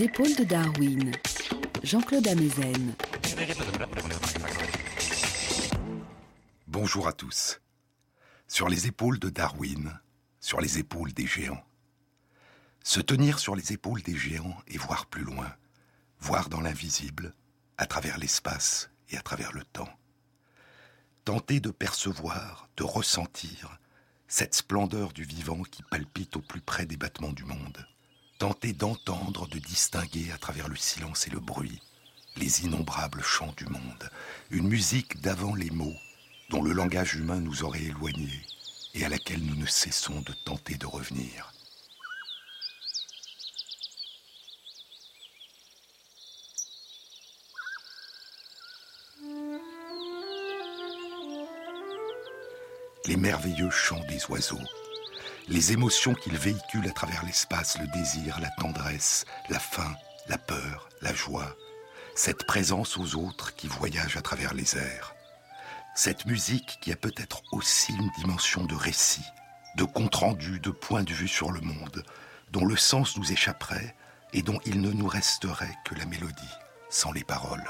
Épaules de Darwin, Jean-Claude Amezen. Bonjour à tous. Sur les épaules de Darwin, sur les épaules des géants. Se tenir sur les épaules des géants et voir plus loin, voir dans l'invisible, à travers l'espace et à travers le temps. Tenter de percevoir, de ressentir cette splendeur du vivant qui palpite au plus près des battements du monde. Tenter d'entendre, de distinguer à travers le silence et le bruit les innombrables chants du monde, une musique d'avant les mots dont le langage humain nous aurait éloignés et à laquelle nous ne cessons de tenter de revenir. les merveilleux chants des oiseaux, les émotions qu'ils véhiculent à travers l'espace, le désir, la tendresse, la faim, la peur, la joie, cette présence aux autres qui voyagent à travers les airs, cette musique qui a peut-être aussi une dimension de récit, de compte-rendu, de point de vue sur le monde, dont le sens nous échapperait et dont il ne nous resterait que la mélodie, sans les paroles.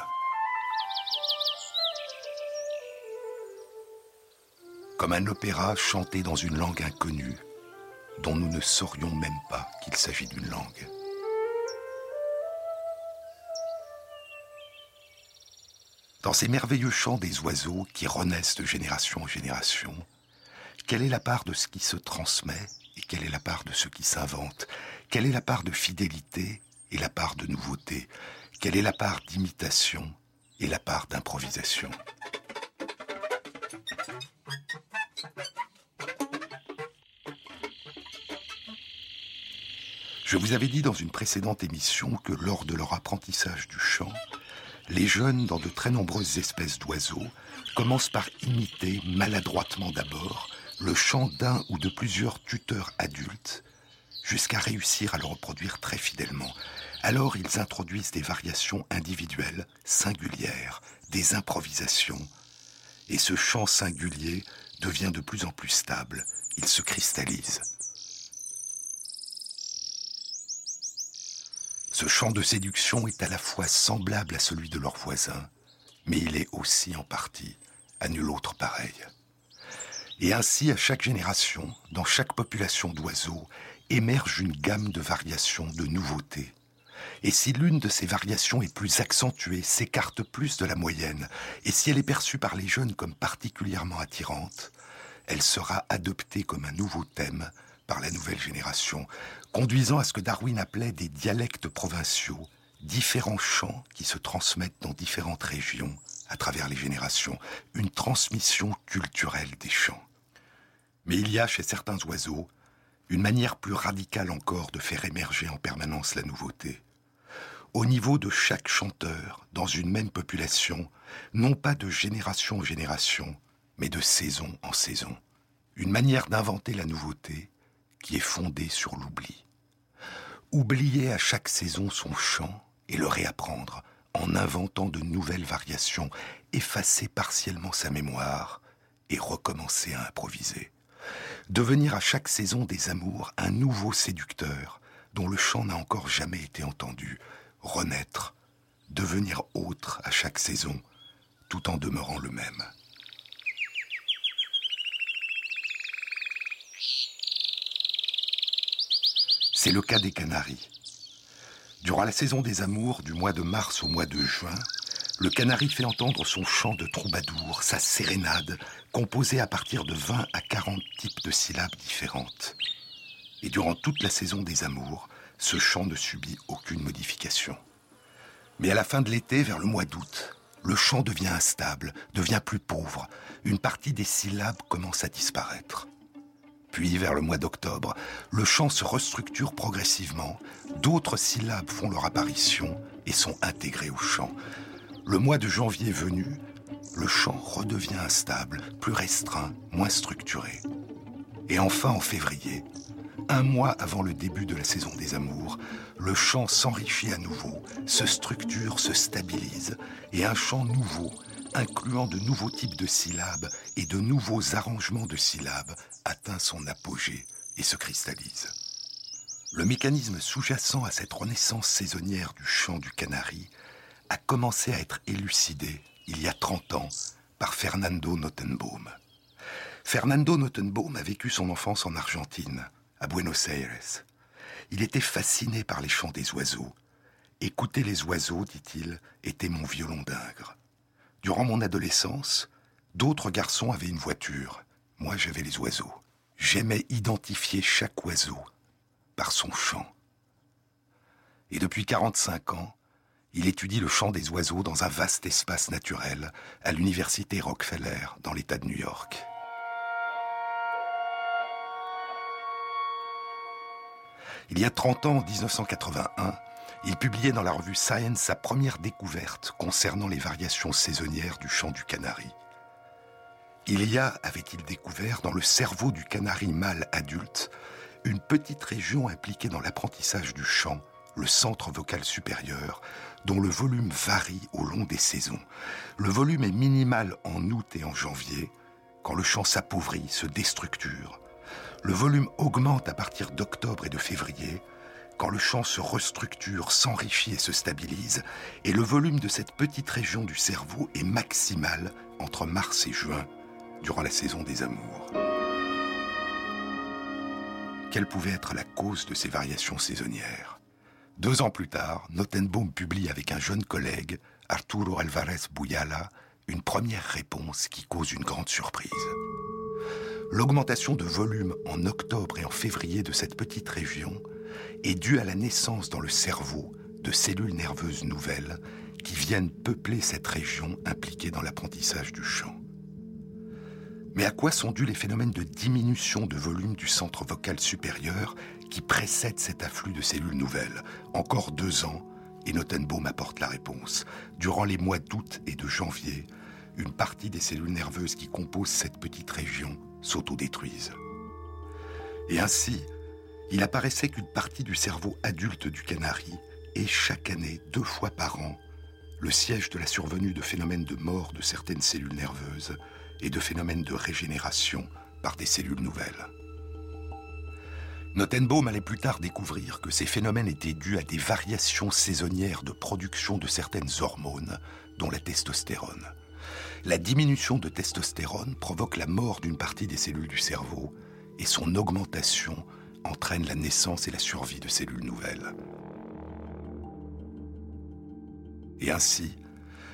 comme un opéra chanté dans une langue inconnue, dont nous ne saurions même pas qu'il s'agit d'une langue. Dans ces merveilleux chants des oiseaux qui renaissent de génération en génération, quelle est la part de ce qui se transmet et quelle est la part de ce qui s'invente? Quelle est la part de fidélité et la part de nouveauté? Quelle est la part d'imitation et la part d'improvisation? Je vous avais dit dans une précédente émission que lors de leur apprentissage du chant, les jeunes, dans de très nombreuses espèces d'oiseaux, commencent par imiter maladroitement d'abord le chant d'un ou de plusieurs tuteurs adultes, jusqu'à réussir à le reproduire très fidèlement. Alors ils introduisent des variations individuelles, singulières, des improvisations, et ce chant singulier devient de plus en plus stable, il se cristallise. Ce chant de séduction est à la fois semblable à celui de leurs voisins, mais il est aussi en partie à nul autre pareil. Et ainsi, à chaque génération, dans chaque population d'oiseaux, émerge une gamme de variations, de nouveautés. Et si l'une de ces variations est plus accentuée, s'écarte plus de la moyenne, et si elle est perçue par les jeunes comme particulièrement attirante, elle sera adoptée comme un nouveau thème par la nouvelle génération, conduisant à ce que Darwin appelait des dialectes provinciaux, différents chants qui se transmettent dans différentes régions à travers les générations, une transmission culturelle des chants. Mais il y a chez certains oiseaux une manière plus radicale encore de faire émerger en permanence la nouveauté. Au niveau de chaque chanteur, dans une même population, non pas de génération en génération, mais de saison en saison. Une manière d'inventer la nouveauté qui est fondée sur l'oubli. Oublier à chaque saison son chant et le réapprendre en inventant de nouvelles variations, effacer partiellement sa mémoire et recommencer à improviser. Devenir à chaque saison des amours un nouveau séducteur dont le chant n'a encore jamais été entendu, renaître, devenir autre à chaque saison, tout en demeurant le même. C'est le cas des Canaries. Durant la saison des amours, du mois de mars au mois de juin, le canari fait entendre son chant de troubadour, sa sérénade, composée à partir de 20 à 40 types de syllabes différentes. Et durant toute la saison des amours, ce chant ne subit aucune modification. Mais à la fin de l'été, vers le mois d'août, le chant devient instable, devient plus pauvre. Une partie des syllabes commence à disparaître. Puis, vers le mois d'octobre, le chant se restructure progressivement, d'autres syllabes font leur apparition et sont intégrées au chant. Le mois de janvier venu, le chant redevient instable, plus restreint, moins structuré. Et enfin, en février, un mois avant le début de la saison des amours, le chant s'enrichit à nouveau, se structure, se stabilise, et un chant nouveau, incluant de nouveaux types de syllabes et de nouveaux arrangements de syllabes, atteint son apogée et se cristallise. Le mécanisme sous-jacent à cette renaissance saisonnière du chant du canari a commencé à être élucidé il y a 30 ans par Fernando Notenbaum. Fernando Notenbaum a vécu son enfance en Argentine, à Buenos Aires. Il était fasciné par les chants des oiseaux. Écouter les oiseaux, dit-il, était mon violon d'ingre. Durant mon adolescence, d'autres garçons avaient une voiture. Moi, j'avais les oiseaux. J'aimais identifier chaque oiseau par son chant. Et depuis 45 ans, il étudie le chant des oiseaux dans un vaste espace naturel à l'université Rockefeller dans l'État de New York. Il y a 30 ans, en 1981, il publiait dans la revue Science sa première découverte concernant les variations saisonnières du chant du canari. Il y a, avait-il découvert, dans le cerveau du canari mâle adulte, une petite région impliquée dans l'apprentissage du chant, le centre vocal supérieur, dont le volume varie au long des saisons. Le volume est minimal en août et en janvier, quand le chant s'appauvrit, se déstructure. Le volume augmente à partir d'octobre et de février, quand le chant se restructure, s'enrichit et se stabilise, et le volume de cette petite région du cerveau est maximal entre mars et juin, durant la saison des amours. Quelle pouvait être la cause de ces variations saisonnières? Deux ans plus tard, Notenbaum publie avec un jeune collègue, Arturo Alvarez Buyala, une première réponse qui cause une grande surprise. L'augmentation de volume en octobre et en février de cette petite région est due à la naissance dans le cerveau de cellules nerveuses nouvelles qui viennent peupler cette région impliquée dans l'apprentissage du chant. Mais à quoi sont dus les phénomènes de diminution de volume du centre vocal supérieur qui précèdent cet afflux de cellules nouvelles? Encore deux ans, et Notenbaum apporte la réponse. Durant les mois d'août et de janvier, une partie des cellules nerveuses qui composent cette petite région s'autodétruisent. Et ainsi, il apparaissait qu'une partie du cerveau adulte du canari est chaque année, deux fois par an, le siège de la survenue de phénomènes de mort de certaines cellules nerveuses et de phénomènes de régénération par des cellules nouvelles. Notenbaum allait plus tard découvrir que ces phénomènes étaient dus à des variations saisonnières de production de certaines hormones, dont la testostérone. La diminution de testostérone provoque la mort d'une partie des cellules du cerveau et son augmentation entraîne la naissance et la survie de cellules nouvelles. Et ainsi,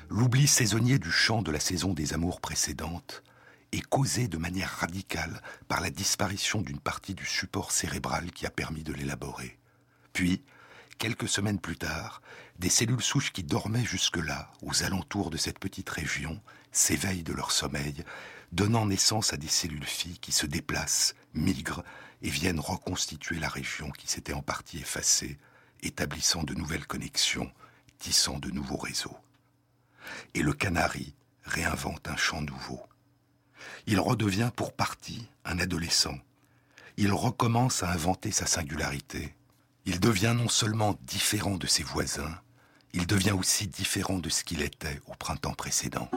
l'oubli saisonnier du chant de la saison des amours précédentes est causé de manière radicale par la disparition d'une partie du support cérébral qui a permis de l'élaborer. Puis, quelques semaines plus tard, des cellules souches qui dormaient jusque-là, aux alentours de cette petite région, s'éveillent de leur sommeil, donnant naissance à des cellules filles qui se déplacent, migrent et viennent reconstituer la région qui s'était en partie effacée, établissant de nouvelles connexions, tissant de nouveaux réseaux. Et le canari réinvente un chant nouveau. Il redevient pour partie un adolescent. Il recommence à inventer sa singularité. Il devient non seulement différent de ses voisins, il devient aussi différent de ce qu'il était au printemps précédent.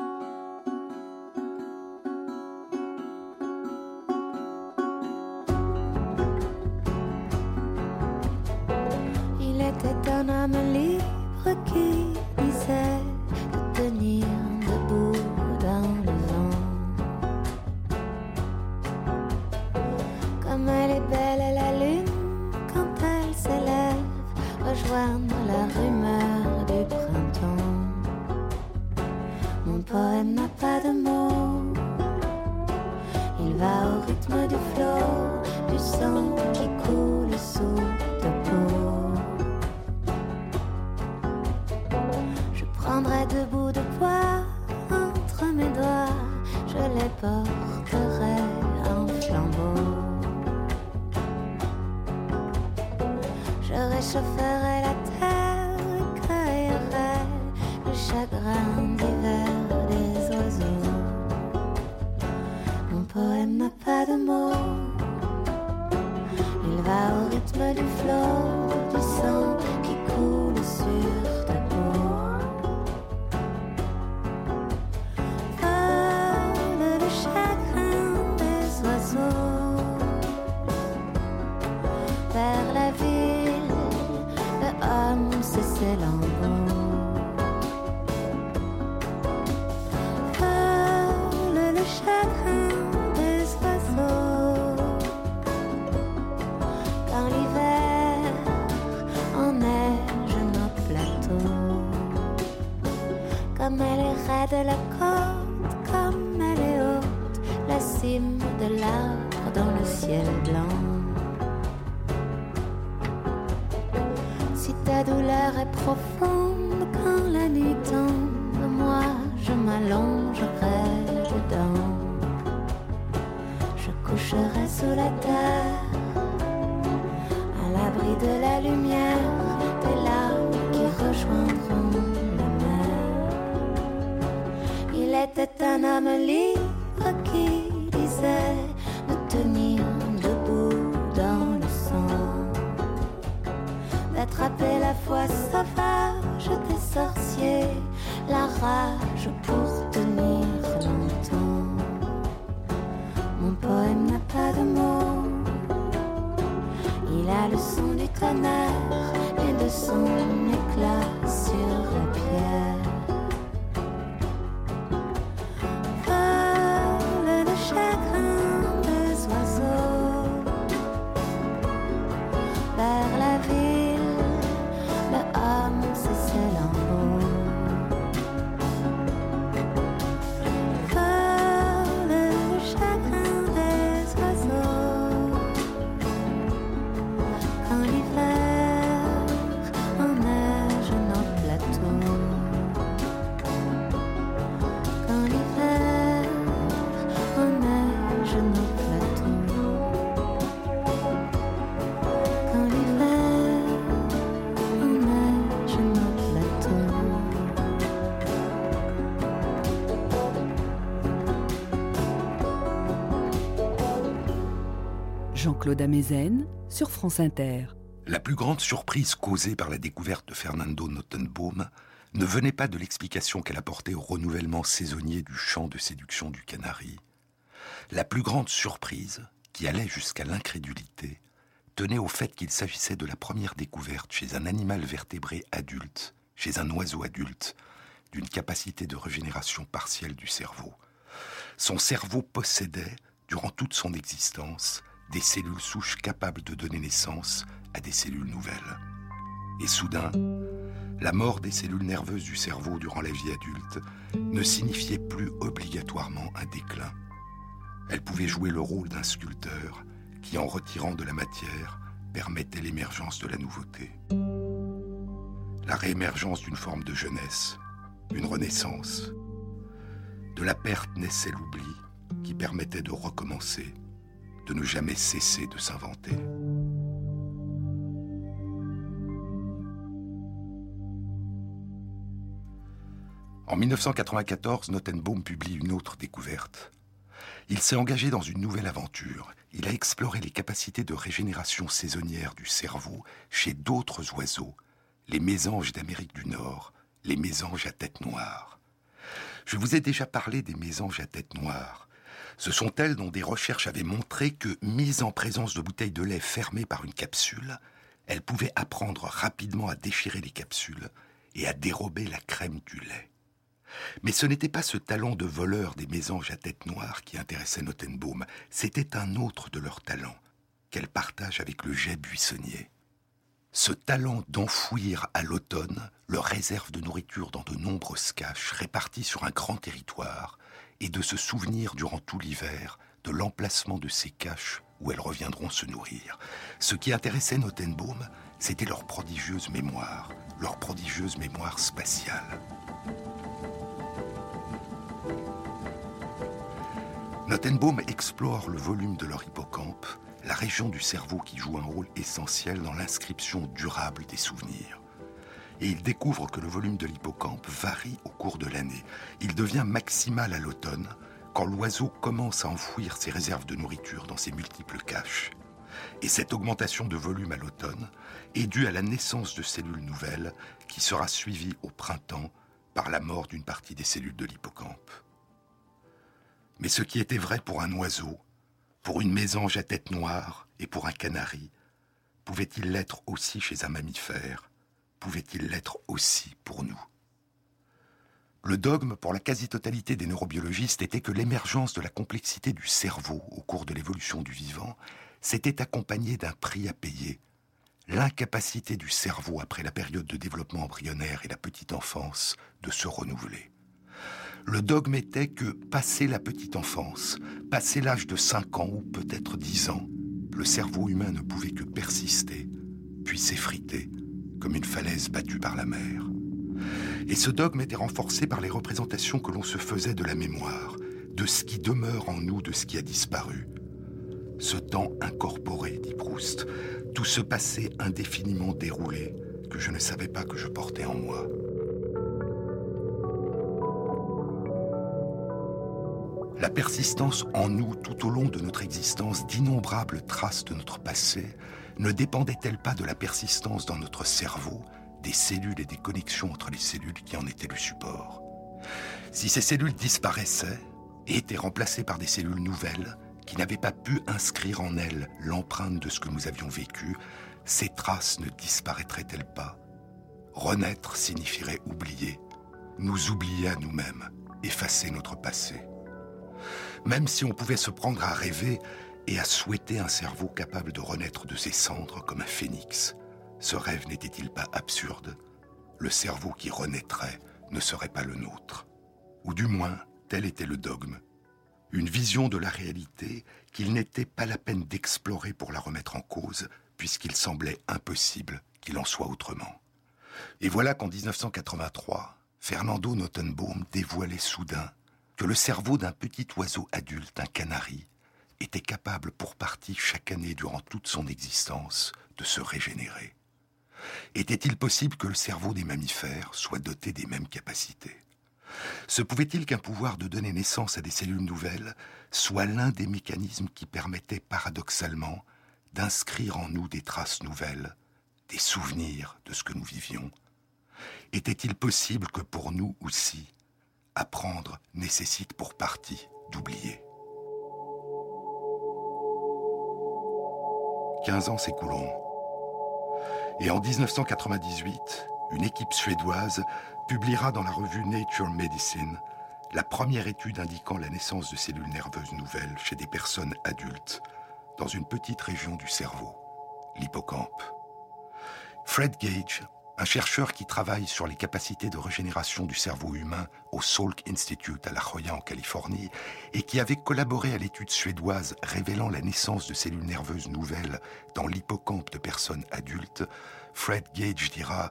Sur France Inter. La plus grande surprise causée par la découverte de Fernando Notenbaum ne venait pas de l'explication qu'elle apportait au renouvellement saisonnier du chant de séduction du canari. La plus grande surprise, qui allait jusqu'à l'incrédulité, tenait au fait qu'il s'agissait de la première découverte chez un animal vertébré adulte, chez un oiseau adulte, d'une capacité de régénération partielle du cerveau. Son cerveau possédait, durant toute son existence, des cellules souches capables de donner naissance à des cellules nouvelles. Et soudain, la mort des cellules nerveuses du cerveau durant la vie adulte ne signifiait plus obligatoirement un déclin. Elle pouvait jouer le rôle d'un sculpteur qui, en retirant de la matière, permettait l'émergence de la nouveauté. La réémergence d'une forme de jeunesse, une renaissance. De la perte naissait l'oubli qui permettait de recommencer, de ne jamais cesser de s'inventer. En 1994, Notenbaum publie une autre découverte. Il s'est engagé dans une nouvelle aventure. Il a exploré les capacités de régénération saisonnière du cerveau chez d'autres oiseaux, les mésanges d'Amérique du Nord, les mésanges à tête noire. Je vous ai déjà parlé des mésanges à tête noire. Ce sont elles dont des recherches avaient montré que, mises en présence de bouteilles de lait fermées par une capsule, elles pouvaient apprendre rapidement à déchirer les capsules et à dérober la crème du lait. Mais ce n'était pas ce talent de voleur des mésanges à tête noire qui intéressait Notenbaum, c'était un autre de leurs talents, qu'elle partage avec le jet buissonnier. Ce talent d'enfouir à l'automne leur réserve de nourriture dans de nombreuses caches réparties sur un grand territoire et de se souvenir durant tout l'hiver de l'emplacement de ces caches où elles reviendront se nourrir. Ce qui intéressait Notenbaum, c'était leur prodigieuse mémoire, leur prodigieuse mémoire spatiale. Notenbaum explore le volume de leur hippocampe, la région du cerveau qui joue un rôle essentiel dans l'inscription durable des souvenirs. Et il découvre que le volume de l'hippocampe varie au cours de l'année. Il devient maximal à l'automne, quand l'oiseau commence à enfouir ses réserves de nourriture dans ses multiples caches. Et cette augmentation de volume à l'automne est due à la naissance de cellules nouvelles qui sera suivie au printemps par la mort d'une partie des cellules de l'hippocampe. Mais ce qui était vrai pour un oiseau, pour une mésange à tête noire et pour un canari, pouvait-il l'être aussi chez un mammifère? Pouvait-il l'être aussi pour nous Le dogme pour la quasi-totalité des neurobiologistes était que l'émergence de la complexité du cerveau au cours de l'évolution du vivant s'était accompagnée d'un prix à payer, l'incapacité du cerveau après la période de développement embryonnaire et la petite enfance de se renouveler. Le dogme était que, passé la petite enfance, passé l'âge de 5 ans ou peut-être 10 ans, le cerveau humain ne pouvait que persister, puis s'effriter, comme une falaise battue par la mer. Et ce dogme était renforcé par les représentations que l'on se faisait de la mémoire, de ce qui demeure en nous, de ce qui a disparu. Ce temps incorporé, dit Proust, tout ce passé indéfiniment déroulé que je ne savais pas que je portais en moi. La persistance en nous tout au long de notre existence d'innombrables traces de notre passé ne dépendait-elle pas de la persistance dans notre cerveau des cellules et des connexions entre les cellules qui en étaient le support? Si ces cellules disparaissaient et étaient remplacées par des cellules nouvelles qui n'avaient pas pu inscrire en elles l'empreinte de ce que nous avions vécu, ces traces ne disparaîtraient-elles pas? Renaître signifierait oublier, nous oublier à nous-mêmes, effacer notre passé. Même si on pouvait se prendre à rêver et à souhaiter un cerveau capable de renaître de ses cendres comme un phénix. Ce rêve n'était-il pas absurde? Le cerveau qui renaîtrait ne serait pas le nôtre. Ou du moins, tel était le dogme. Une vision de la réalité qu'il n'était pas la peine d'explorer pour la remettre en cause, puisqu'il semblait impossible qu'il en soit autrement. Et voilà qu'en 1983, Fernando Nottenbaum dévoilait soudain que le cerveau d'un petit oiseau adulte, un canari, était capable pour partie chaque année durant toute son existence de se régénérer. Était-il possible que le cerveau des mammifères soit doté des mêmes capacités? Se pouvait-il qu'un pouvoir de donner naissance à des cellules nouvelles soit l'un des mécanismes qui permettait paradoxalement d'inscrire en nous des traces nouvelles, des souvenirs de ce que nous vivions? Était-il possible que pour nous aussi, apprendre nécessite pour partie d'oublier? 15 ans s'écouleront. Et en 1998, une équipe suédoise publiera dans la revue Nature Medicine la première étude indiquant la naissance de cellules nerveuses nouvelles chez des personnes adultes dans une petite région du cerveau, l'hippocampe. Fred Gage un chercheur qui travaille sur les capacités de régénération du cerveau humain au Salk Institute à La Jolla en Californie et qui avait collaboré à l'étude suédoise révélant la naissance de cellules nerveuses nouvelles dans l'hippocampe de personnes adultes, Fred Gage dira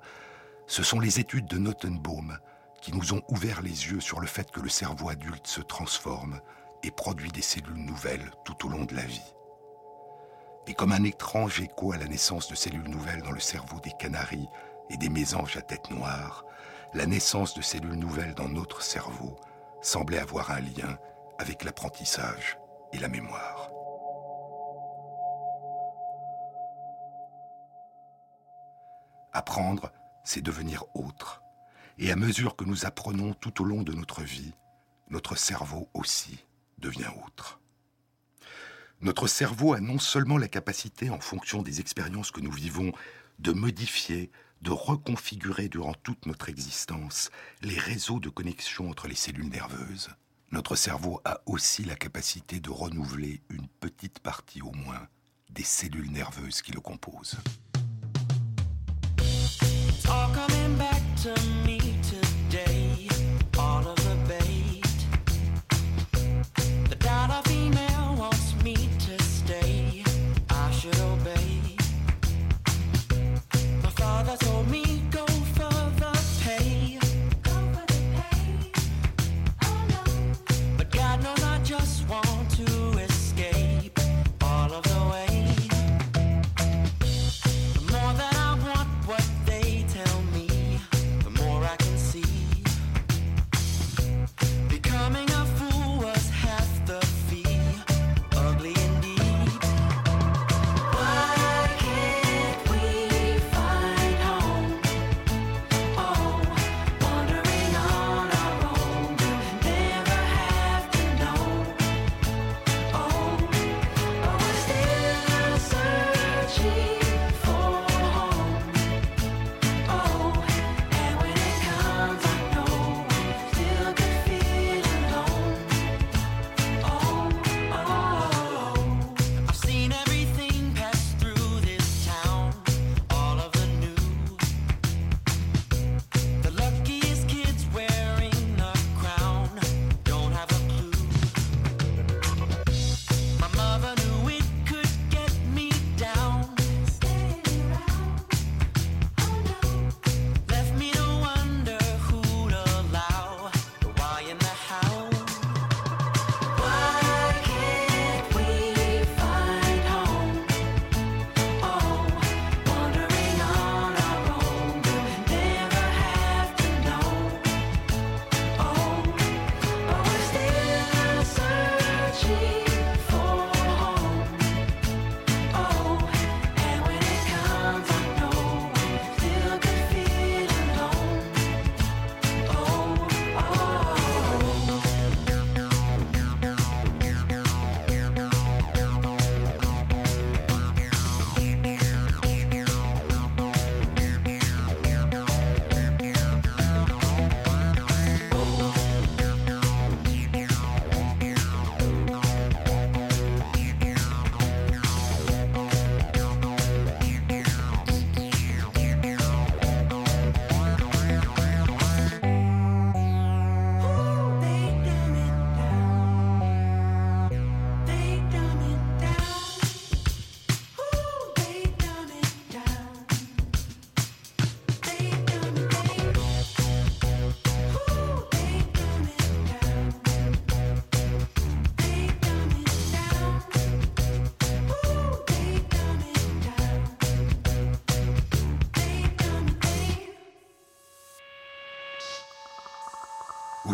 Ce sont les études de Nottenbaum qui nous ont ouvert les yeux sur le fait que le cerveau adulte se transforme et produit des cellules nouvelles tout au long de la vie. Et comme un étrange écho à la naissance de cellules nouvelles dans le cerveau des canaris, et des mésanges à tête noire, la naissance de cellules nouvelles dans notre cerveau semblait avoir un lien avec l'apprentissage et la mémoire. Apprendre, c'est devenir autre. Et à mesure que nous apprenons tout au long de notre vie, notre cerveau aussi devient autre. Notre cerveau a non seulement la capacité, en fonction des expériences que nous vivons, de modifier, de reconfigurer durant toute notre existence les réseaux de connexion entre les cellules nerveuses. Notre cerveau a aussi la capacité de renouveler une petite partie au moins des cellules nerveuses qui le composent.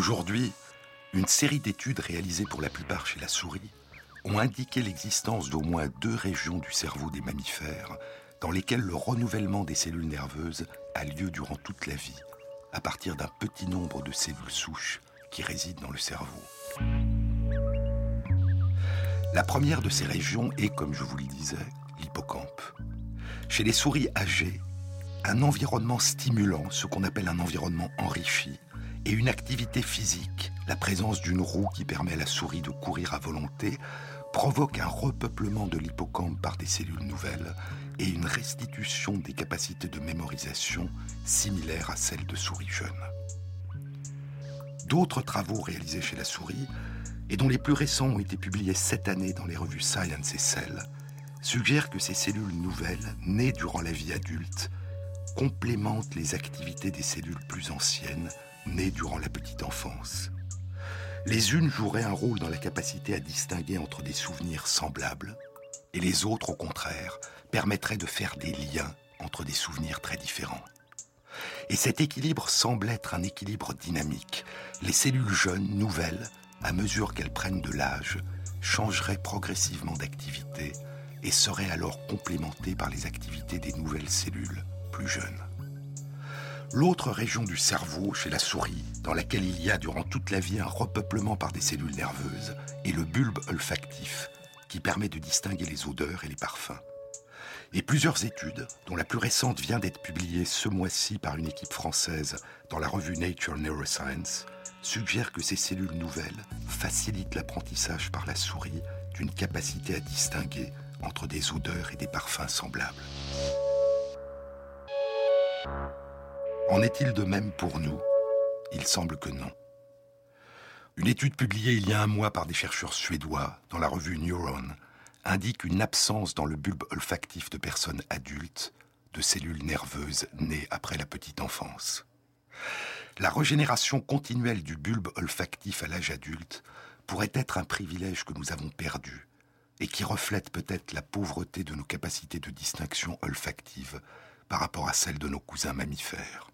Aujourd'hui, une série d'études réalisées pour la plupart chez la souris ont indiqué l'existence d'au moins deux régions du cerveau des mammifères dans lesquelles le renouvellement des cellules nerveuses a lieu durant toute la vie, à partir d'un petit nombre de cellules souches qui résident dans le cerveau. La première de ces régions est, comme je vous le disais, l'hippocampe. Chez les souris âgées, un environnement stimulant, ce qu'on appelle un environnement enrichi, et une activité physique, la présence d'une roue qui permet à la souris de courir à volonté, provoque un repeuplement de l'hippocampe par des cellules nouvelles et une restitution des capacités de mémorisation similaires à celles de souris jeunes. D'autres travaux réalisés chez la souris, et dont les plus récents ont été publiés cette année dans les revues Science et Cell, suggèrent que ces cellules nouvelles, nées durant la vie adulte, complémentent les activités des cellules plus anciennes, nées durant la petite enfance. Les unes joueraient un rôle dans la capacité à distinguer entre des souvenirs semblables, et les autres, au contraire, permettraient de faire des liens entre des souvenirs très différents. Et cet équilibre semble être un équilibre dynamique. Les cellules jeunes, nouvelles, à mesure qu'elles prennent de l'âge, changeraient progressivement d'activité et seraient alors complémentées par les activités des nouvelles cellules plus jeunes. L'autre région du cerveau, chez la souris, dans laquelle il y a durant toute la vie un repeuplement par des cellules nerveuses, est le bulbe olfactif, qui permet de distinguer les odeurs et les parfums. Et plusieurs études, dont la plus récente vient d'être publiée ce mois-ci par une équipe française dans la revue Nature Neuroscience, suggèrent que ces cellules nouvelles facilitent l'apprentissage par la souris d'une capacité à distinguer entre des odeurs et des parfums semblables. En est-il de même pour nous? Il semble que non. Une étude publiée il y a un mois par des chercheurs suédois dans la revue Neuron indique une absence dans le bulbe olfactif de personnes adultes de cellules nerveuses nées après la petite enfance. La régénération continuelle du bulbe olfactif à l'âge adulte pourrait être un privilège que nous avons perdu et qui reflète peut-être la pauvreté de nos capacités de distinction olfactive par rapport à celles de nos cousins mammifères.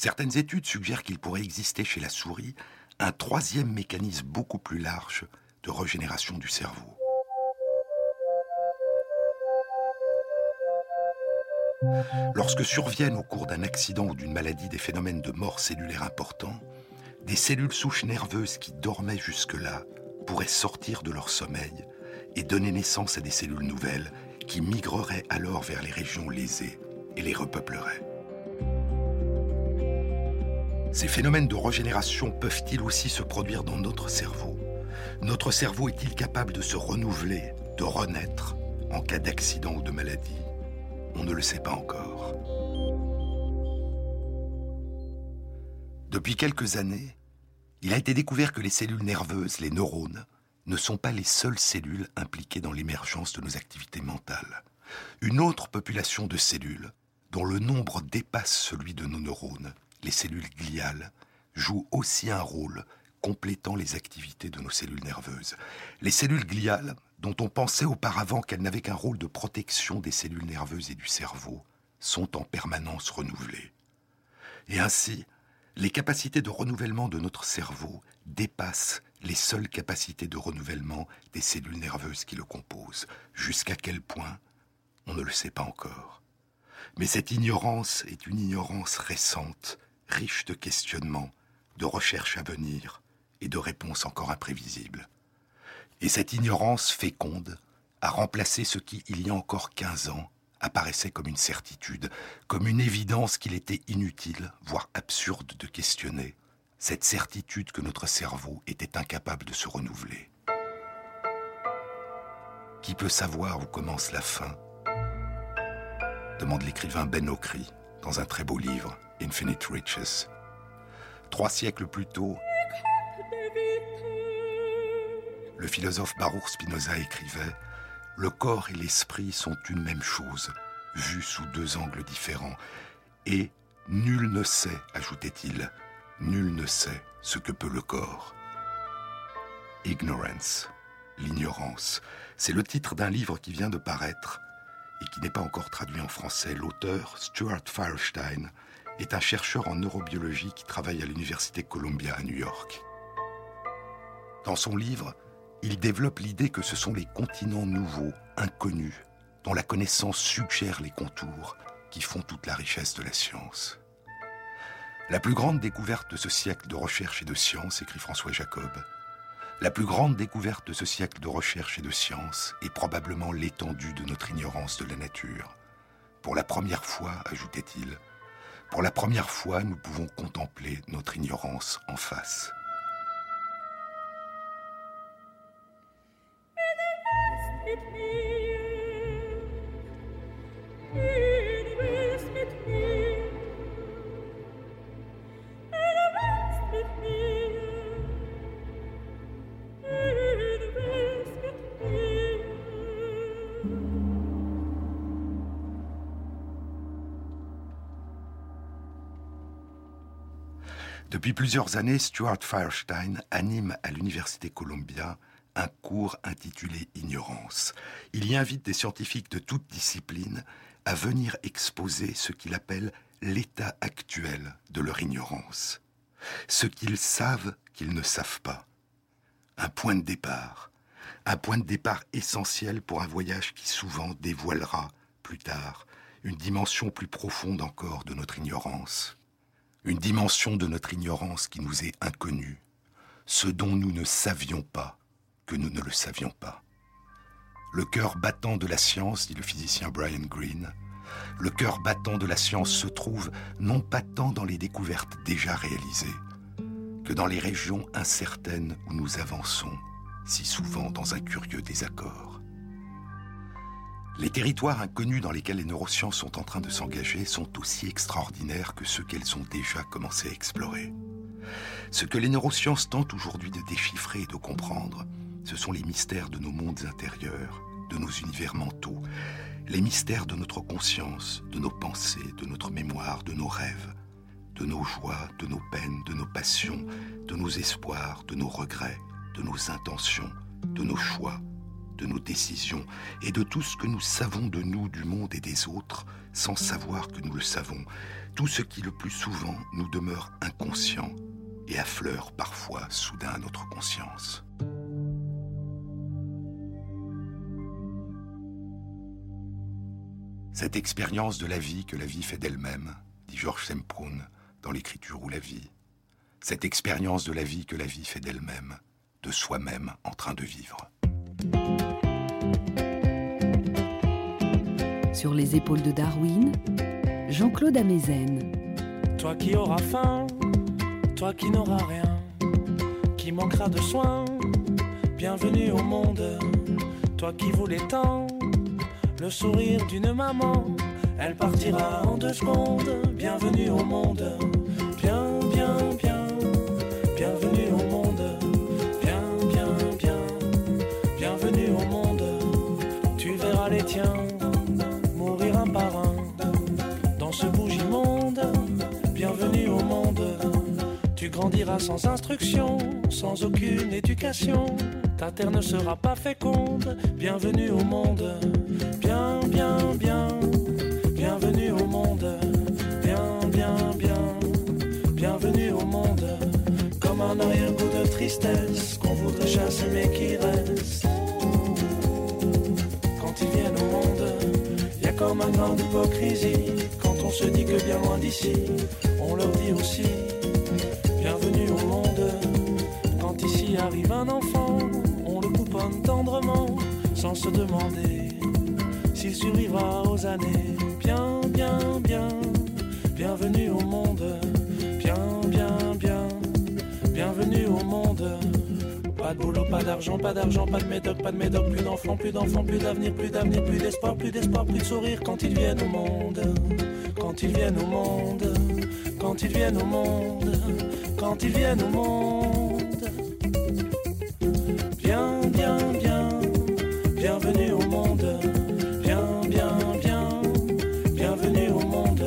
Certaines études suggèrent qu'il pourrait exister chez la souris un troisième mécanisme beaucoup plus large de régénération du cerveau. Lorsque surviennent au cours d'un accident ou d'une maladie des phénomènes de mort cellulaire importants, des cellules souches nerveuses qui dormaient jusque-là pourraient sortir de leur sommeil et donner naissance à des cellules nouvelles qui migreraient alors vers les régions lésées et les repeuplerait. Ces phénomènes de régénération peuvent-ils aussi se produire dans notre cerveau? Notre cerveau est-il capable de se renouveler, de renaître en cas d'accident ou de maladie? On ne le sait pas encore. Depuis quelques années, il a été découvert que les cellules nerveuses, les neurones, ne sont pas les seules cellules impliquées dans l'émergence de nos activités mentales. Une autre population de cellules, dont le nombre dépasse celui de nos neurones, les cellules gliales, jouent aussi un rôle complétant les activités de nos cellules nerveuses. Les cellules gliales, dont on pensait auparavant qu'elles n'avaient qu'un rôle de protection des cellules nerveuses et du cerveau, sont en permanence renouvelées. Et ainsi, les capacités de renouvellement de notre cerveau dépassent les seules capacités de renouvellement des cellules nerveuses qui le composent. Jusqu'à quel point, on ne le sait pas encore. Mais cette ignorance est une ignorance récente, riche de questionnements, de recherches à venir et de réponses encore imprévisibles. Et cette ignorance féconde a remplacé ce qui, il y a encore quinze ans, apparaissait comme une certitude, comme une évidence qu'il était inutile, voire absurde de questionner, cette certitude que notre cerveau était incapable de se renouveler. Qui peut savoir où commence la fin? demande l'écrivain Ben Okri dans un très beau livre, Infinite Riches. Trois siècles plus tôt, le philosophe Baruch Spinoza écrivait Le corps et l'esprit sont une même chose, vus sous deux angles différents, et nul ne sait, ajoutait-il, nul ne sait ce que peut le corps. Ignorance, l'ignorance, c'est le titre d'un livre qui vient de paraître et qui n'est pas encore traduit en français. L'auteur, Stuart Firestein, est un chercheur en neurobiologie qui travaille à l'Université Columbia à New York. Dans son livre, il développe l'idée que ce sont les continents nouveaux, inconnus, dont la connaissance suggère les contours, qui font toute la richesse de la science. La plus grande découverte de ce siècle de recherche et de science, écrit François Jacob, la plus grande découverte de ce siècle de recherche et de science est probablement l'étendue de notre ignorance de la nature. Pour la première fois, ajoutait-il, pour la première fois, nous pouvons contempler notre ignorance en face. Depuis plusieurs années, Stuart Firestein anime à l'Université Columbia un cours intitulé Ignorance. Il y invite des scientifiques de toutes disciplines à venir exposer ce qu'il appelle l'état actuel de leur ignorance, ce qu'ils savent qu'ils ne savent pas. Un point de départ, un point de départ essentiel pour un voyage qui souvent dévoilera, plus tard, une dimension plus profonde encore de notre ignorance une dimension de notre ignorance qui nous est inconnue, ce dont nous ne savions pas que nous ne le savions pas. Le cœur battant de la science, dit le physicien Brian Greene, le cœur battant de la science se trouve non pas tant dans les découvertes déjà réalisées, que dans les régions incertaines où nous avançons, si souvent dans un curieux désaccord. Les territoires inconnus dans lesquels les neurosciences sont en train de s'engager sont aussi extraordinaires que ceux qu'elles ont déjà commencé à explorer. Ce que les neurosciences tentent aujourd'hui de déchiffrer et de comprendre, ce sont les mystères de nos mondes intérieurs, de nos univers mentaux, les mystères de notre conscience, de nos pensées, de notre mémoire, de nos rêves, de nos joies, de nos peines, de nos passions, de nos espoirs, de nos regrets, de nos intentions, de nos choix, de nos décisions et de tout ce que nous savons de nous, du monde et des autres, sans savoir que nous le savons, tout ce qui le plus souvent nous demeure inconscient et affleure parfois soudain notre conscience. Cette expérience de la vie que la vie fait d'elle-même, dit Georges Semprun dans l'écriture ou la vie, cette expérience de la vie que la vie fait d'elle-même, de soi-même en train de vivre. Sur les épaules de Darwin, Jean-Claude Amezen. Toi qui auras faim, toi qui n'auras rien, qui manquera de soins, bienvenue au monde. Toi qui voulais tant le sourire d'une maman, elle partira en deux secondes. Bienvenue au monde, bien, bien, bien, bienvenue au monde. Tu grandiras sans instruction, sans aucune éducation. Ta terre ne sera pas féconde. Bienvenue au monde. Bien, bien, bien. Bienvenue au monde. Bien, bien, bien. Bienvenue au monde. Comme un arrière-goût de tristesse qu'on voudrait chasser mais qui reste comme un grande hypocrisie. Quand on se dit que bien loin d'ici, on leur dit aussi Bienvenue au monde. Quand ici arrive un enfant, on le couponne tendrement, sans se demander s'il survivra aux années. Bien, bien, bien, bienvenue au monde. Bien, bien, bien, bienvenue au monde. Pas de boulot, pas d'argent, pas d'argent, pas de médoc, pas de médoc, plus d'enfants, plus d'enfants, plus d'avenir, plus d'avenir, plus d'espoir, plus d'espoir, plus de sourire quand ils viennent au monde. Quand ils viennent au monde, quand ils viennent au monde, quand ils viennent au monde. Bien, bien, bien, bienvenue au monde. Bien, bien, bien, bienvenue au monde.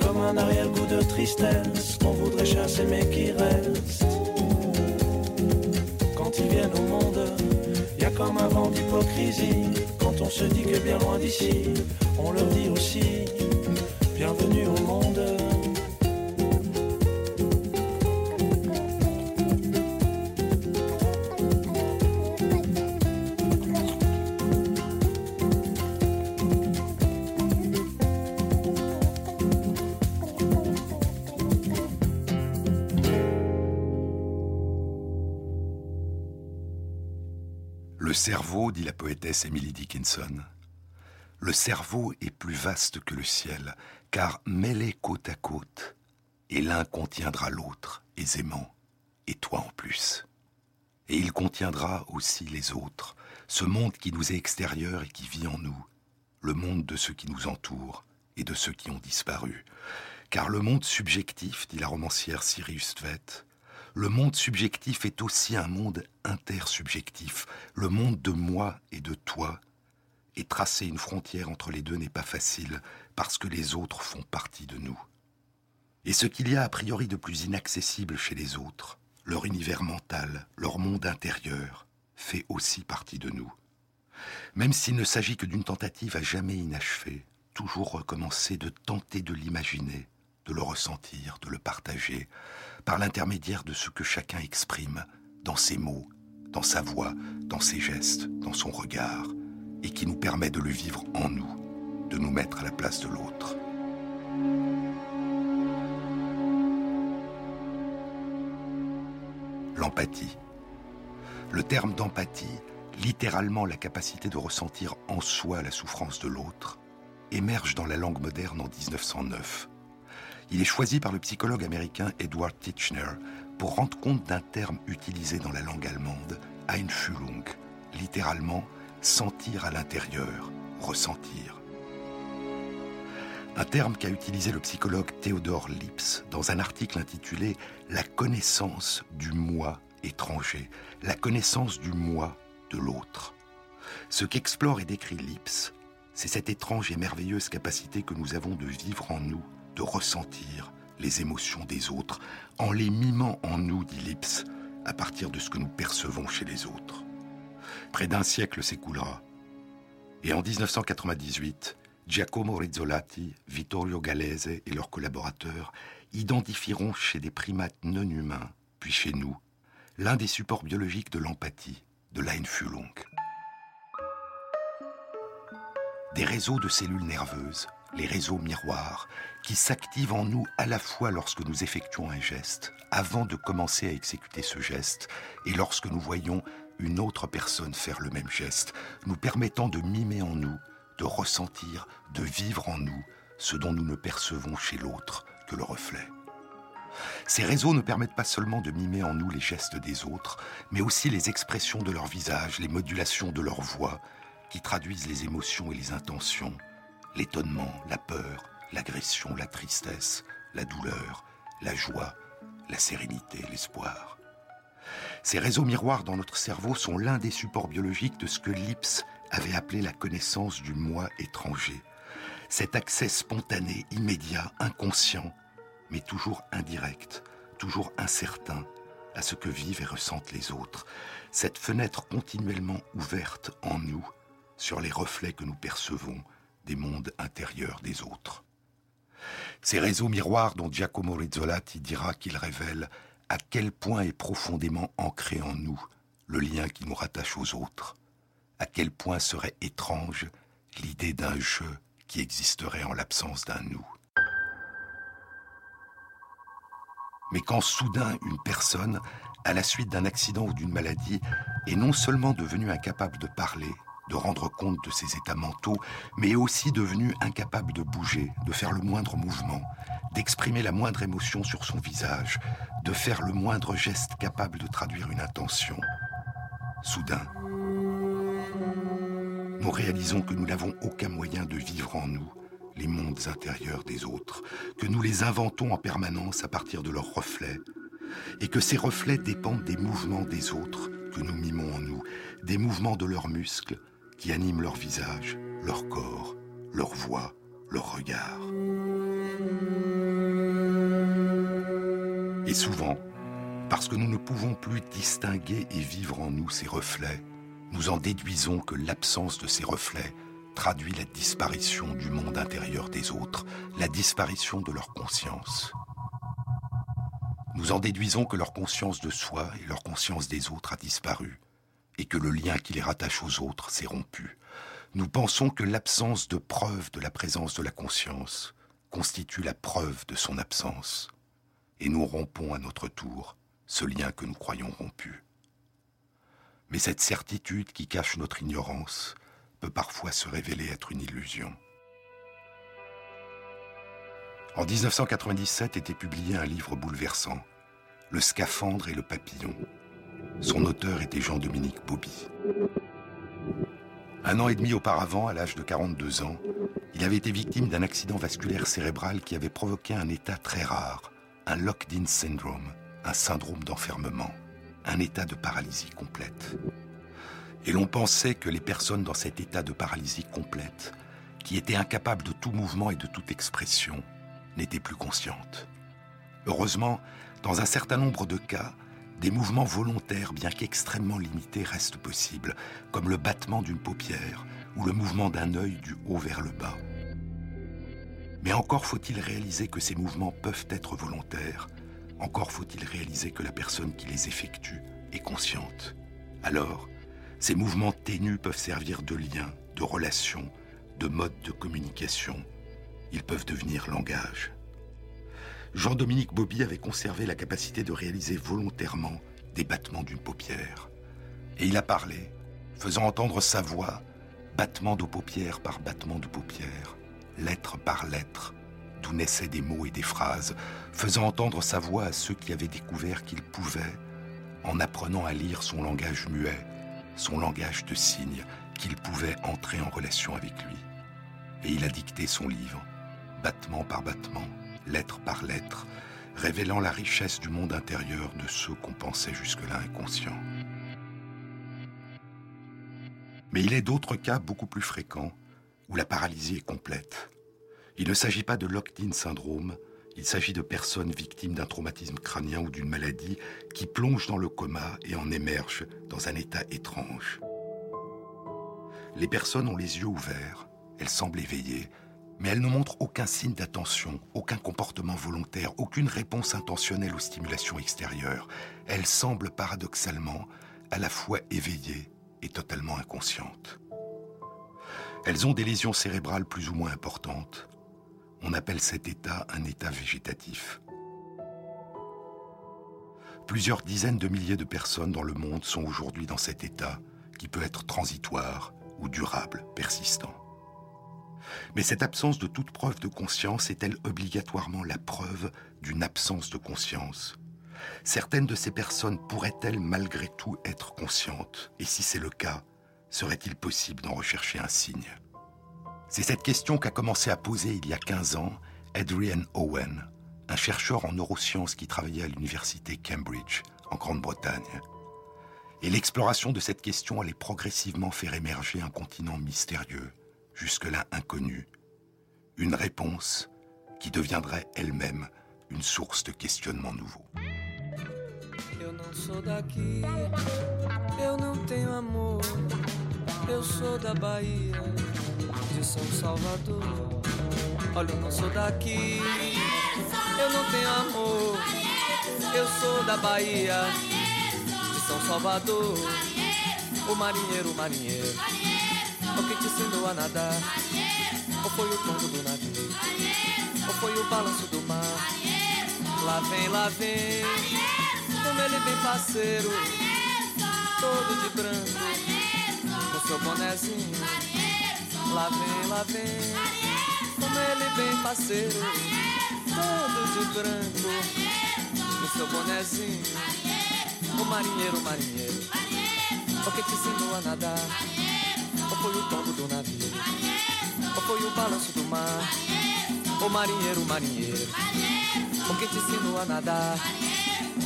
Comme un arrière-goût de tristesse qu'on voudrait chasser mais qui reste ils viennent au monde. Y a comme un vent d'hypocrisie quand on se dit que bien loin d'ici, on leur dit aussi bienvenue au monde. Cerveau, dit la poétesse Emily Dickinson, le cerveau est plus vaste que le ciel, car mêlé côte à côte, et l'un contiendra l'autre aisément, et toi en plus. Et il contiendra aussi les autres, ce monde qui nous est extérieur et qui vit en nous, le monde de ceux qui nous entourent et de ceux qui ont disparu. Car le monde subjectif, dit la romancière Sirius Tvet, le monde subjectif est aussi un monde intersubjectif, le monde de moi et de toi, et tracer une frontière entre les deux n'est pas facile, parce que les autres font partie de nous. Et ce qu'il y a a priori de plus inaccessible chez les autres, leur univers mental, leur monde intérieur, fait aussi partie de nous. Même s'il ne s'agit que d'une tentative à jamais inachevée, toujours recommencer de tenter de l'imaginer, de le ressentir, de le partager, par l'intermédiaire de ce que chacun exprime, dans ses mots, dans sa voix, dans ses gestes, dans son regard, et qui nous permet de le vivre en nous, de nous mettre à la place de l'autre. L'empathie. Le terme d'empathie, littéralement la capacité de ressentir en soi la souffrance de l'autre, émerge dans la langue moderne en 1909. Il est choisi par le psychologue américain Edward Titchener pour rendre compte d'un terme utilisé dans la langue allemande, Einfühlung, littéralement sentir à l'intérieur, ressentir. Un terme qu'a utilisé le psychologue Theodore Lips dans un article intitulé La connaissance du moi étranger, la connaissance du moi de l'autre. Ce qu'explore et décrit Lips, c'est cette étrange et merveilleuse capacité que nous avons de vivre en nous, de ressentir les émotions des autres, en les mimant en nous, dit Lips, à partir de ce que nous percevons chez les autres. Près d'un siècle s'écoulera. Et en 1998, Giacomo Rizzolatti, Vittorio Gallese et leurs collaborateurs identifieront chez des primates non humains, puis chez nous, l'un des supports biologiques de l'empathie, de l'Einfühlung. Des réseaux de cellules nerveuses, les réseaux miroirs, qui s'activent en nous à la fois lorsque nous effectuons un geste, avant de commencer à exécuter ce geste, et lorsque nous voyons une autre personne faire le même geste, nous permettant de mimer en nous, de ressentir, de vivre en nous ce dont nous ne percevons chez l'autre que le reflet. Ces réseaux ne permettent pas seulement de mimer en nous les gestes des autres, mais aussi les expressions de leur visage, les modulations de leur voix, qui traduisent les émotions et les intentions, l'étonnement, la peur, l'agression, la tristesse, la douleur, la joie, la sérénité, l'espoir. Ces réseaux miroirs dans notre cerveau sont l'un des supports biologiques de ce que Lips avait appelé la connaissance du moi étranger. Cet accès spontané, immédiat, inconscient, mais toujours indirect, toujours incertain à ce que vivent et ressentent les autres. Cette fenêtre continuellement ouverte en nous sur les reflets que nous percevons des mondes intérieurs des autres. Ces réseaux miroirs dont Giacomo Rizzolatti dira qu'ils révèlent à quel point est profondément ancré en nous le lien qui nous rattache aux autres, à quel point serait étrange l'idée d'un jeu qui existerait en l'absence d'un nous. Mais quand soudain une personne, à la suite d'un accident ou d'une maladie, est non seulement devenue incapable de parler, de rendre compte de ses états mentaux, mais aussi devenue incapable de bouger, de faire le moindre mouvement, d'exprimer la moindre émotion sur son visage, de faire le moindre geste capable de traduire une intention. Soudain, nous réalisons que nous n'avons aucun moyen de vivre en nous les mondes intérieurs des autres, que nous les inventons en permanence à partir de leurs reflets, et que ces reflets dépendent des mouvements des autres que nous mimons en nous, des mouvements de leurs muscles, qui animent leur visage, leur corps, leur voix, leur regard. Et souvent, parce que nous ne pouvons plus distinguer et vivre en nous ces reflets, nous en déduisons que l'absence de ces reflets traduit la disparition du monde intérieur des autres, la disparition de leur conscience. Nous en déduisons que leur conscience de soi et leur conscience des autres a disparu, et que le lien qui les rattache aux autres s'est rompu. Nous pensons que l'absence de preuve de la présence de la conscience constitue la preuve de son absence, et nous rompons à notre tour ce lien que nous croyons rompu. Mais cette certitude qui cache notre ignorance peut parfois se révéler être une illusion. En 1997 était publié un livre bouleversant, Le scaphandre et le papillon. Son auteur était Jean-Dominique Bobby. Un an et demi auparavant, à l'âge de 42 ans, il avait été victime d'un accident vasculaire cérébral qui avait provoqué un état très rare, un locked-in syndrome, un syndrome d'enfermement, un état de paralysie complète. Et l'on pensait que les personnes dans cet état de paralysie complète, qui étaient incapables de tout mouvement et de toute expression, n'étaient plus conscientes. Heureusement, dans un certain nombre de cas, des mouvements volontaires, bien qu'extrêmement limités, restent possibles, comme le battement d'une paupière ou le mouvement d'un œil du haut vers le bas. Mais encore faut-il réaliser que ces mouvements peuvent être volontaires, encore faut-il réaliser que la personne qui les effectue est consciente. Alors, ces mouvements ténus peuvent servir de lien, de relation, de mode de communication. Ils peuvent devenir langage. Jean-Dominique Bobby avait conservé la capacité de réaliser volontairement des battements d'une paupière. Et il a parlé, faisant entendre sa voix, battement de paupière par battement de paupière, lettre par lettre, d'où naissaient des mots et des phrases, faisant entendre sa voix à ceux qui avaient découvert qu'il pouvait, en apprenant à lire son langage muet, son langage de signes, qu'il pouvait entrer en relation avec lui. Et il a dicté son livre, battement par battement, lettre par lettre, révélant la richesse du monde intérieur de ceux qu'on pensait jusque-là inconscients. Mais il est d'autres cas beaucoup plus fréquents où la paralysie est complète. Il ne s'agit pas de locked-in syndrome, il s'agit de personnes victimes d'un traumatisme crânien ou d'une maladie qui plongent dans le coma et en émergent dans un état étrange. Les personnes ont les yeux ouverts, elles semblent éveillées, mais elle ne montre aucun signe d'attention, aucun comportement volontaire, aucune réponse intentionnelle aux stimulations extérieures. Elle semble paradoxalement à la fois éveillée et totalement inconsciente. Elles ont des lésions cérébrales plus ou moins importantes. On appelle cet état un état végétatif. Plusieurs dizaines de milliers de personnes dans le monde sont aujourd'hui dans cet état qui peut être transitoire ou durable, persistant. Mais cette absence de toute preuve de conscience est-elle obligatoirement la preuve d'une absence de conscience? Certaines de ces personnes pourraient-elles malgré tout être conscientes? Et si c'est le cas, serait-il possible d'en rechercher un signe? C'est cette question qu'a commencé à poser il y a 15 ans Adrian Owen, un chercheur en neurosciences qui travaillait à l'université Cambridge, en Grande-Bretagne. Et l'exploration de cette question allait progressivement faire émerger un continent mystérieux, jusque-là inconnue, une réponse qui deviendrait elle-même une source de questionnement nouveau. Eu não sou daqui, eu não tenho amor. Eu sou da Bahia, de São Salvador. Olha, eu não sou daqui, eu não tenho amor. Eu sou da Bahia, de São Salvador. O marinheiro, marinheiro o que te ensinou a nadar? Ou foi o tombo do navio? Ou foi o balanço do mar? Lá vem, lá vem, como ele vem parceiro, todo de branco, com seu bonezinho. Lá vem, lá vem, como ele vem parceiro, todo de branco, com seu bonezinho. O marinheiro, marinheiro, o que te ensinou a nadar? Foi o tombo do navio? Ou foi o balanço do mar? O marinheiro, marinheiro, o que te ensinou a nadar?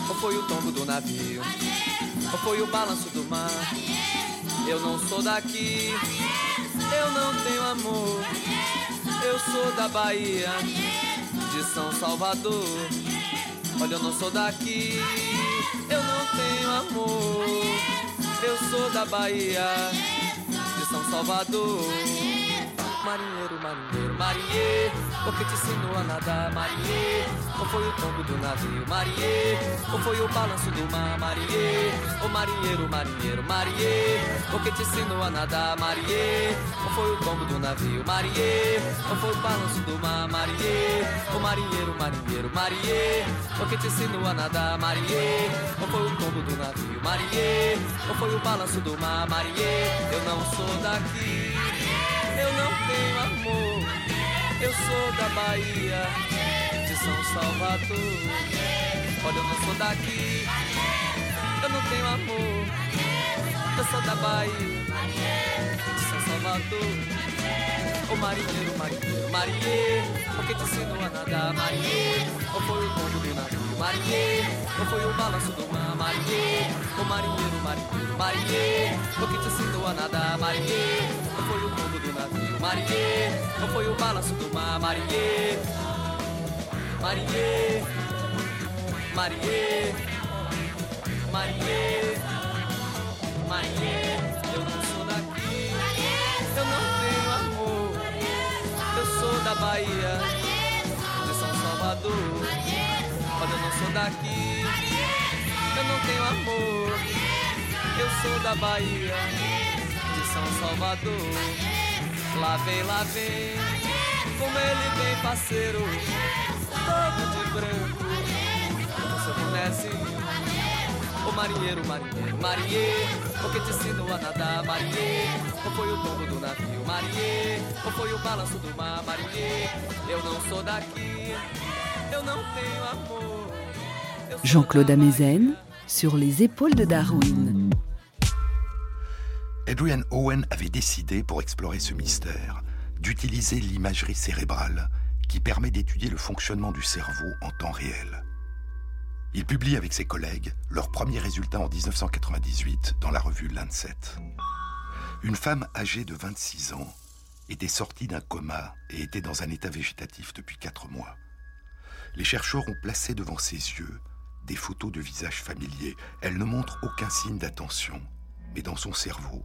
Ou foi o tombo do navio? Ou foi o balanço do mar? Eu não sou daqui, eu não tenho amor. Eu sou da Bahia, de São Salvador. Olha, eu não sou daqui, eu não tenho amor. Eu sou da Bahia. Salvador. marinheiro, marinheiro, marinheiro, porque te ensinou a nadar, marinheiro, ou foi o tombo do navio, marinheiro, ou foi o balanço do mar, marinheiro, o marinheiro, marinheiro, marinheiro, porque te ensinou a nadar, marinheiro, ou foi o tombo do navio, marinheiro, ou foi o balanço do mar, marinheiro, o marinheiro, marinheiro, marinheiro, porque te ensinou a nadar, marinheiro, ou foi o tombo do navio, marinheiro, ou foi o balanço do mar, marinheiro, eu não sou daqui, eu não tenho amor, eu sou da Bahia, de São Salvador, olha eu não sou daqui, eu não tenho amor, eu sou da Bahia, de São Salvador. O marinheiro, marinheiro, marinheiro, porque te ensinou a nadar, marinheiro, ou foi o tombo do navio, marinheiro, ou foi o balanço do mar, marinheiro, o marinheiro, marinheiro, marinheiro, porque te ensinou a nadar, marinheiro, ou foi o navio, marinheiro, ou foi o balanço do mar, marinheiro, marinheiro, marinheiro, marinheiro, marinheiro, eu não sou daqui, eu não tenho amor, eu sou da Bahia, de São Salvador, olha eu não sou daqui, eu não tenho amor, eu sou da Bahia, de São Salvador, lá vem, lá vem, como ele vem parceiro, todo de branco, com seu bonezinho. O marinheiro, marinheiro, marinheiro, porque te ensinou a nadar, marinheiro. Ou foi o tombo do navio, marinheiro. Ou foi o balanço do mar, marinheiro. Eu não sou daqui, eu não tenho amor. eu Jean-Claude Amezen sur les épaules de Darwin. Adrian Owen avait décidé, pour explorer ce mystère, d'utiliser l'imagerie cérébrale qui permet d'étudier le fonctionnement du cerveau en temps réel. Il publie avec ses collègues leurs premiers résultats en 1998 dans la revue Lancet. Une femme âgée de 26 ans était sortie d'un coma et était dans un état végétatif depuis 4 mois. Les chercheurs ont placé devant ses yeux des photos de visages familiers. Elle ne montre aucun signe d'attention, mais dans son cerveau,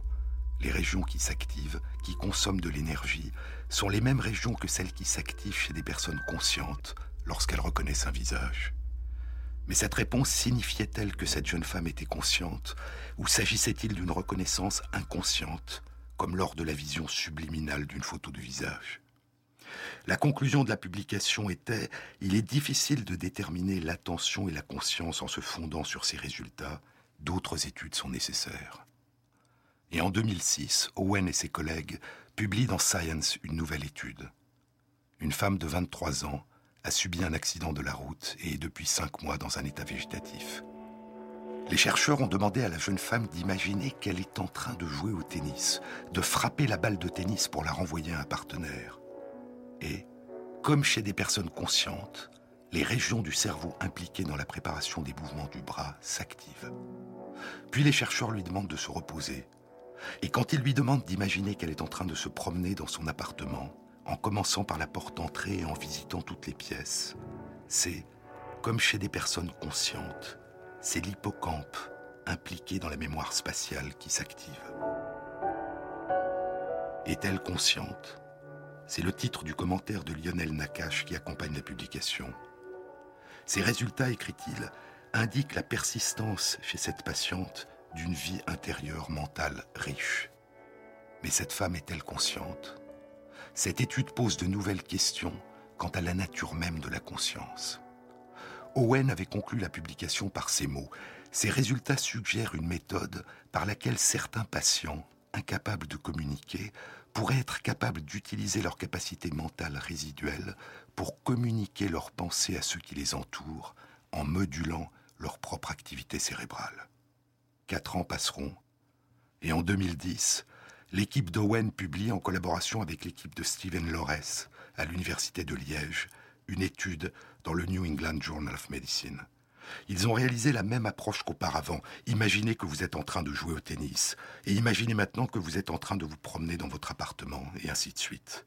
les régions qui s'activent, qui consomment de l'énergie, sont les mêmes régions que celles qui s'activent chez des personnes conscientes lorsqu'elles reconnaissent un visage. Mais cette réponse signifiait-elle que cette jeune femme était consciente, ou s'agissait-il d'une reconnaissance inconsciente, comme lors de la vision subliminale d'une photo de visage? La conclusion de la publication était Il est difficile de déterminer l'attention et la conscience en se fondant sur ces résultats, d'autres études sont nécessaires. Et en 2006, Owen et ses collègues publient dans Science une nouvelle étude. Une femme de 23 ans a subi un accident de la route et est depuis 5 mois dans un état végétatif. Les chercheurs ont demandé à la jeune femme d'imaginer qu'elle est en train de jouer au tennis, de frapper la balle de tennis pour la renvoyer à un partenaire. Et, comme chez des personnes conscientes, les régions du cerveau impliquées dans la préparation des mouvements du bras s'activent. Puis les chercheurs lui demandent de se reposer. Et quand ils lui demandent d'imaginer qu'elle est en train de se promener dans son appartement, en commençant par la porte d'entrée et en visitant toutes les pièces, c'est, comme chez des personnes conscientes, c'est l'hippocampe impliqué dans la mémoire spatiale qui s'active. Est-elle consciente? C'est le titre du commentaire de Lionel Nakache qui accompagne la publication. Ces résultats, écrit-il, indiquent la persistance chez cette patiente d'une vie intérieure mentale riche. Mais cette femme est-elle consciente? Cette étude pose de nouvelles questions quant à la nature même de la conscience. Owen avait conclu la publication par ces mots. Ces résultats suggèrent une méthode par laquelle certains patients, incapables de communiquer, pourraient être capables d'utiliser leur capacité mentale résiduelle pour communiquer leurs pensées à ceux qui les entourent en modulant leur propre activité cérébrale. Quatre ans passeront, et en 2010, l'équipe d'Owen publie en collaboration avec l'équipe de Stephen Lores à l'Université de Liège une étude dans le New England Journal of Medicine. Ils ont réalisé la même approche qu'auparavant. Imaginez que vous êtes en train de jouer au tennis, et imaginez maintenant que vous êtes en train de vous promener dans votre appartement, et ainsi de suite.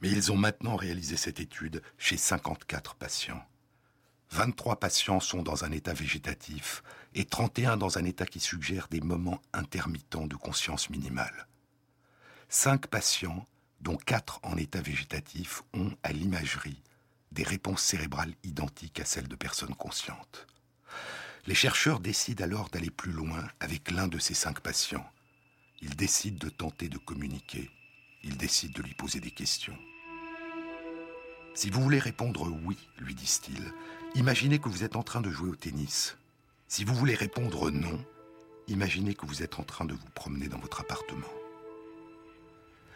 Mais ils ont maintenant réalisé cette étude chez 54 patients. 23 patients sont dans un état végétatif et 31 dans un état qui suggère des moments intermittents de conscience minimale. 5 patients dont quatre en état végétatif, ont, à l'imagerie, des réponses cérébrales identiques à celles de personnes conscientes. Les chercheurs décident alors d'aller plus loin avec l'un de ces cinq patients. Ils décident de tenter de communiquer. Ils décident de lui poser des questions. Si vous voulez répondre oui, lui disent-ils, imaginez que vous êtes en train de jouer au tennis. Si vous voulez répondre non, imaginez que vous êtes en train de vous promener dans votre appartement.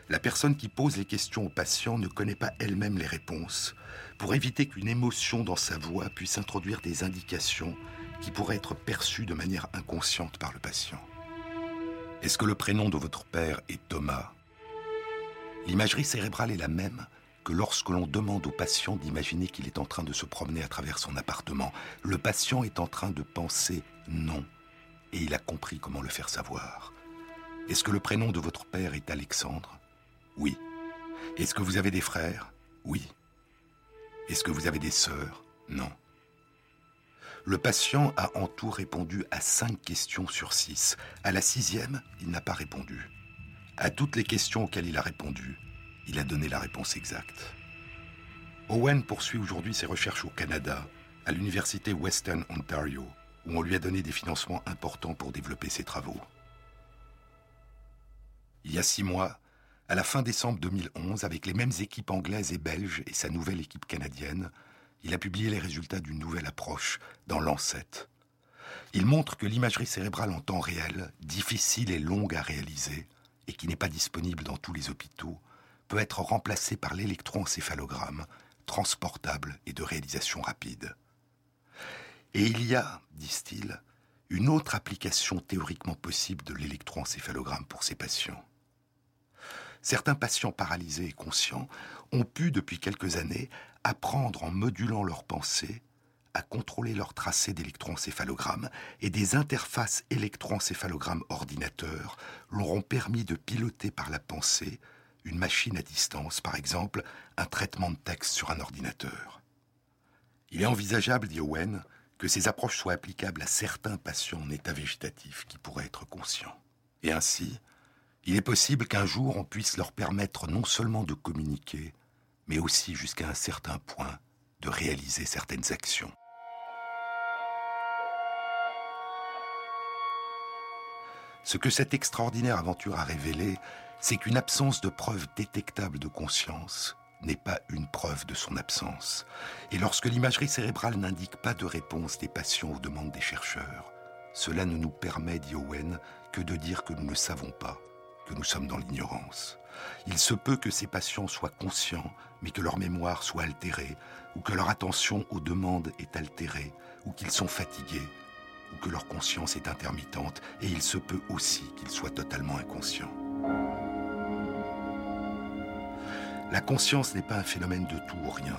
La personne qui pose les questions au patient ne connaît pas elle-même les réponses, pour éviter qu'une émotion dans sa voix puisse introduire des indications qui pourraient être perçues de manière inconsciente par le patient. Est-ce que le prénom de votre père est Thomas? L'imagerie cérébrale est la même que lorsque l'on demande au patient d'imaginer qu'il est en train de se promener à travers son appartement. Le patient est en train de penser non, et il a compris comment le faire savoir. Est-ce que le prénom de votre père est Alexandre? Oui. Est-ce que vous avez des frères? Oui. Est-ce que vous avez des sœurs? Non. Le patient a en tout répondu à cinq questions sur six. À la sixième, il n'a pas répondu. À toutes les questions auxquelles il a répondu, il a donné la réponse exacte. Owen poursuit aujourd'hui ses recherches au Canada, à l'université Western Ontario, où on lui a donné des financements importants pour développer ses travaux. Il y a six mois, à la fin décembre 2011, avec les mêmes équipes anglaises et belges et sa nouvelle équipe canadienne, il a publié les résultats d'une nouvelle approche dans Lancet. Il montre que l'imagerie cérébrale en temps réel, difficile et longue à réaliser, et qui n'est pas disponible dans tous les hôpitaux, peut être remplacée par l'électroencéphalogramme, transportable et de réalisation rapide. Et il y a, disent-ils, une autre application théoriquement possible de l'électroencéphalogramme pour ces patients. Certains patients paralysés et conscients ont pu, depuis quelques années, apprendre en modulant leurs pensées à contrôler leur tracé d'électroencéphalogramme et des interfaces électroencéphalogramme ordinateur leur ont permis de piloter par la pensée une machine à distance, par exemple un traitement de texte sur un ordinateur. Il est envisageable, dit Owen, que ces approches soient applicables à certains patients en état végétatif qui pourraient être conscients. Et ainsi, il est possible qu'un jour on puisse leur permettre non seulement de communiquer, mais aussi jusqu'à un certain point de réaliser certaines actions. Ce que cette extraordinaire aventure a révélé, c'est qu'une absence de preuve détectable de conscience n'est pas une preuve de son absence. Et lorsque l'imagerie cérébrale n'indique pas de réponse des patients aux demandes des chercheurs, cela ne nous permet, dit Owen, que de dire que nous ne savons pas que nous sommes dans l'ignorance. Il se peut que ces patients soient conscients, mais que leur mémoire soit altérée, ou que leur attention aux demandes est altérée, ou qu'ils sont fatigués, ou que leur conscience est intermittente, et il se peut aussi qu'ils soient totalement inconscients. La conscience n'est pas un phénomène de tout ou rien,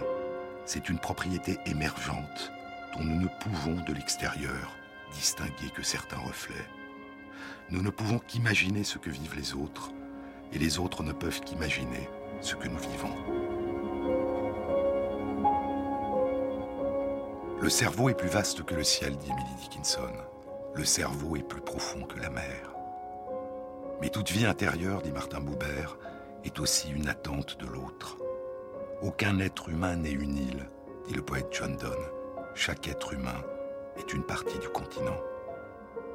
c'est une propriété émergente dont nous ne pouvons de l'extérieur distinguer que certains reflets. Nous ne pouvons qu'imaginer ce que vivent les autres, et les autres ne peuvent qu'imaginer ce que nous vivons. Le cerveau est plus vaste que le ciel, dit Emily Dickinson. Le cerveau est plus profond que la mer. Mais toute vie intérieure, dit Martin Buber, est aussi une attente de l'autre. Aucun être humain n'est une île, dit le poète John Donne. Chaque être humain est une partie du continent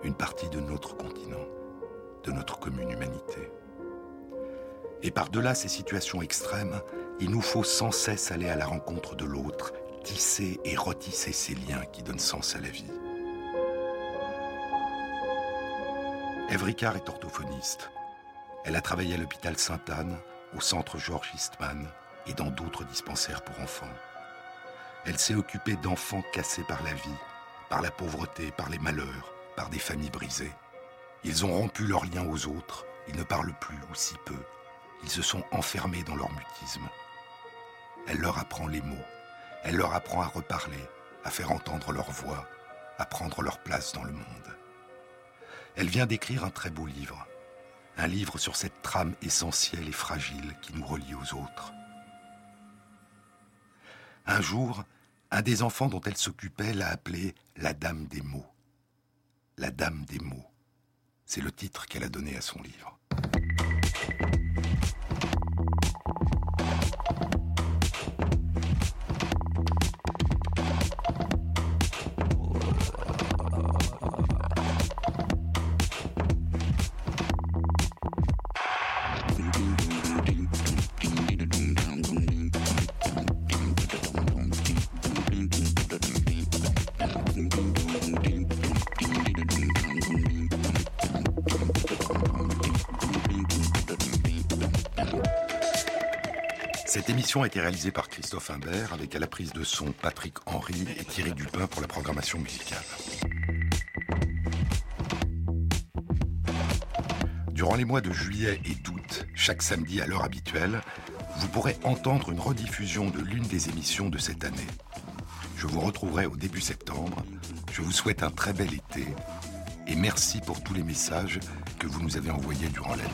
une partie de notre continent, de notre commune humanité. Et par-delà ces situations extrêmes, il nous faut sans cesse aller à la rencontre de l'autre, tisser et retisser ces liens qui donnent sens à la vie. Ève est orthophoniste. Elle a travaillé à l'hôpital Sainte-Anne, au centre Georges Eastman et dans d'autres dispensaires pour enfants. Elle s'est occupée d'enfants cassés par la vie, par la pauvreté, par les malheurs, par des familles brisées. Ils ont rompu leurs liens aux autres, ils ne parlent plus ou si peu. Ils se sont enfermés dans leur mutisme. Elle leur apprend les mots, elle leur apprend à reparler, à faire entendre leur voix, à prendre leur place dans le monde. Elle vient d'écrire un très beau livre, un livre sur cette trame essentielle et fragile qui nous relie aux autres. Un jour, un des enfants dont elle s'occupait l'a appelée la Dame des mots. La Dame des mots. C'est le titre qu'elle a donné à son livre. A été réalisée par Christophe Imbert avec à la prise de son Patrick Henry et Thierry Dupin pour la programmation musicale. Durant les mois de juillet et d'août, chaque samedi à l'heure habituelle, vous pourrez entendre une rediffusion de l'une des émissions de cette année. Je vous retrouverai au début septembre. Je vous souhaite un très bel été et merci pour tous les messages que vous nous avez envoyés durant l'année.